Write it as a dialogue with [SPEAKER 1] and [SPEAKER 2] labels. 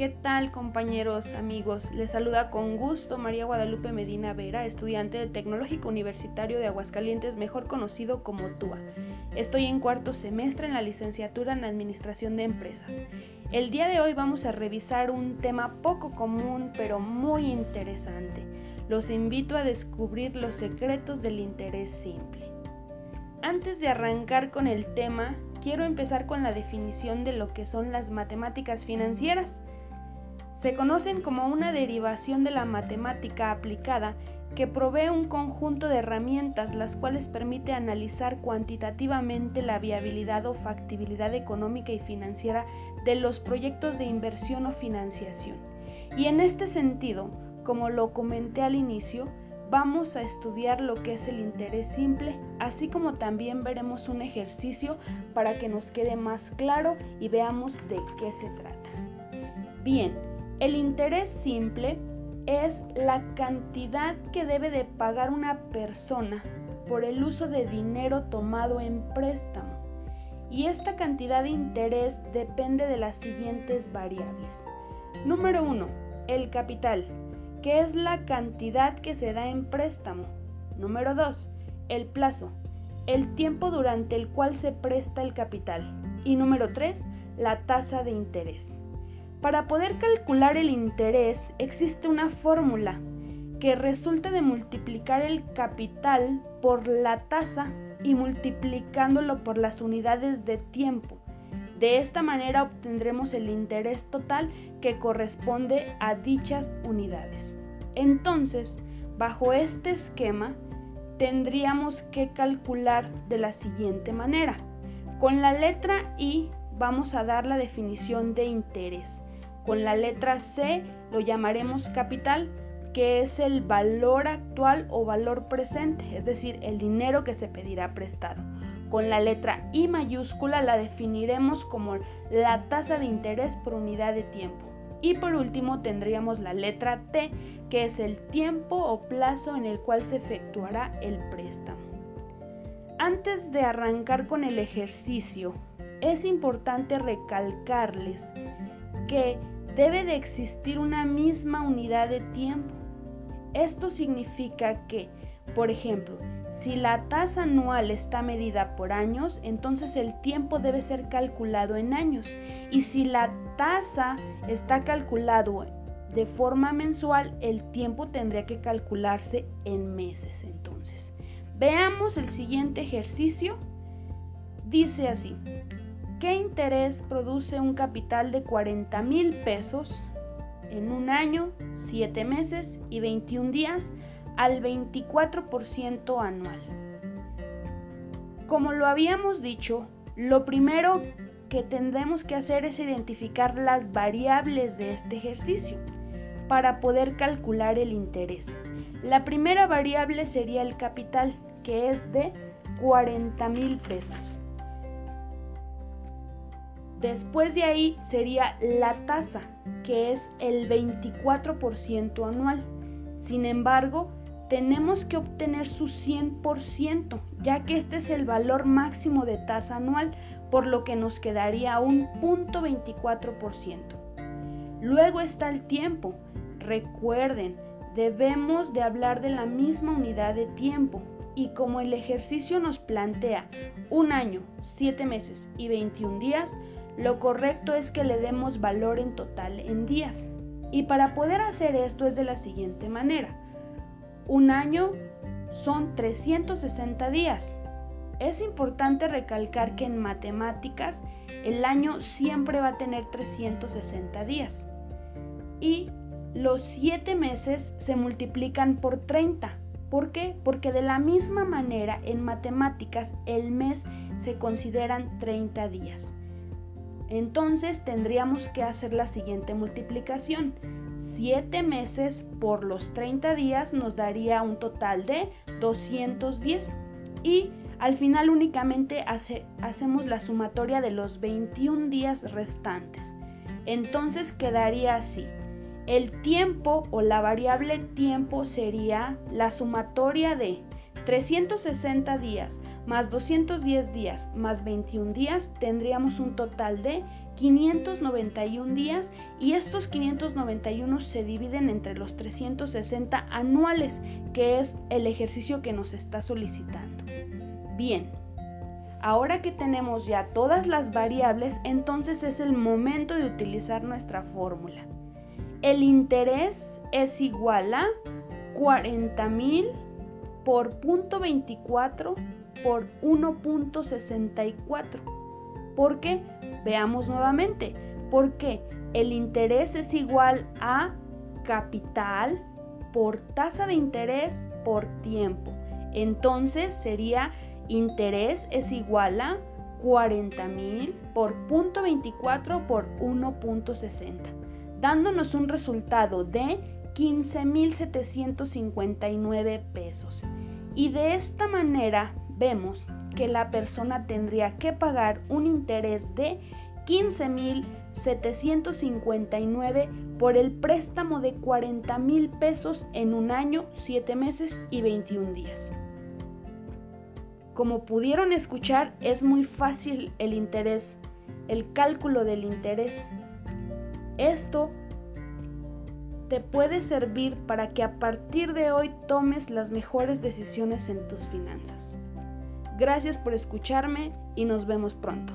[SPEAKER 1] ¿Qué tal compañeros, amigos? Les saluda con gusto María Guadalupe Medina Vera, estudiante del Tecnológico Universitario de Aguascalientes, mejor conocido como TUA. Estoy en cuarto semestre en la licenciatura en Administración de Empresas. El día de hoy vamos a revisar un tema poco común pero muy interesante. Los invito a descubrir los secretos del interés simple. Antes de arrancar con el tema, quiero empezar con la definición de lo que son las matemáticas financieras. Se conocen como una derivación de la matemática aplicada que provee un conjunto de herramientas las cuales permite analizar cuantitativamente la viabilidad o factibilidad económica y financiera de los proyectos de inversión o financiación. Y en este sentido, como lo comenté al inicio, vamos a estudiar lo que es el interés simple, así como también veremos un ejercicio para que nos quede más claro y veamos de qué se trata. Bien, el interés simple es la cantidad que debe de pagar una persona por el uso de dinero tomado en préstamo. Y esta cantidad de interés depende de las siguientes variables. Número 1. El capital, que es la cantidad que se da en préstamo. Número 2. El plazo, el tiempo durante el cual se presta el capital. Y número 3. La tasa de interés. Para poder calcular el interés existe una fórmula que resulta de multiplicar el capital por la tasa y multiplicándolo por las unidades de tiempo. De esta manera obtendremos el interés total que corresponde a dichas unidades. Entonces, bajo este esquema, tendríamos que calcular de la siguiente manera. Con la letra I vamos a dar la definición de interés. Con la letra C lo llamaremos capital, que es el valor actual o valor presente, es decir, el dinero que se pedirá prestado. Con la letra I mayúscula la definiremos como la tasa de interés por unidad de tiempo. Y por último tendríamos la letra T, que es el tiempo o plazo en el cual se efectuará el préstamo. Antes de arrancar con el ejercicio, es importante recalcarles que debe de existir una misma unidad de tiempo. Esto significa que, por ejemplo, si la tasa anual está medida por años, entonces el tiempo debe ser calculado en años. Y si la tasa está calculado de forma mensual, el tiempo tendría que calcularse en meses entonces. Veamos el siguiente ejercicio. Dice así, ¿Qué interés produce un capital de 40 mil pesos en un año, 7 meses y 21 días al 24% anual? Como lo habíamos dicho, lo primero que tendremos que hacer es identificar las variables de este ejercicio para poder calcular el interés. La primera variable sería el capital, que es de 40 mil pesos. Después de ahí sería la tasa, que es el 24% anual. Sin embargo, tenemos que obtener su 100%, ya que este es el valor máximo de tasa anual, por lo que nos quedaría un 0.24%. Luego está el tiempo. Recuerden, debemos de hablar de la misma unidad de tiempo, y como el ejercicio nos plantea un año, 7 meses y 21 días, lo correcto es que le demos valor en total en días. Y para poder hacer esto es de la siguiente manera. Un año son 360 días. Es importante recalcar que en matemáticas el año siempre va a tener 360 días. Y los 7 meses se multiplican por 30. ¿Por qué? Porque de la misma manera en matemáticas el mes se consideran 30 días. Entonces tendríamos que hacer la siguiente multiplicación. 7 meses por los 30 días nos daría un total de 210 y al final únicamente hacemos la sumatoria de los 21 días restantes. Entonces quedaría así. El tiempo o la variable tiempo sería la sumatoria de 360 días más 210 días más 21 días tendríamos un total de 591 días y estos 591 se dividen entre los 360 anuales, que es el ejercicio que nos está solicitando. Bien, ahora que tenemos ya todas las variables, entonces es el momento de utilizar nuestra fórmula. El interés es igual a 40.000 por punto 24 por 1.64. ¿Por qué? Veamos nuevamente. Porque el interés es igual a capital por tasa de interés por tiempo. Entonces sería interés es igual a 40.000 por punto 24 por 1.60, dándonos un resultado de 15.759 pesos. Y de esta manera vemos que la persona tendría que pagar un interés de 15.759 por el préstamo de 40 mil pesos en un año, 7 meses y 21 días. Como pudieron escuchar, es muy fácil el interés, el cálculo del interés. Esto te puede servir para que a partir de hoy tomes las mejores decisiones en tus finanzas. Gracias por escucharme y nos vemos pronto.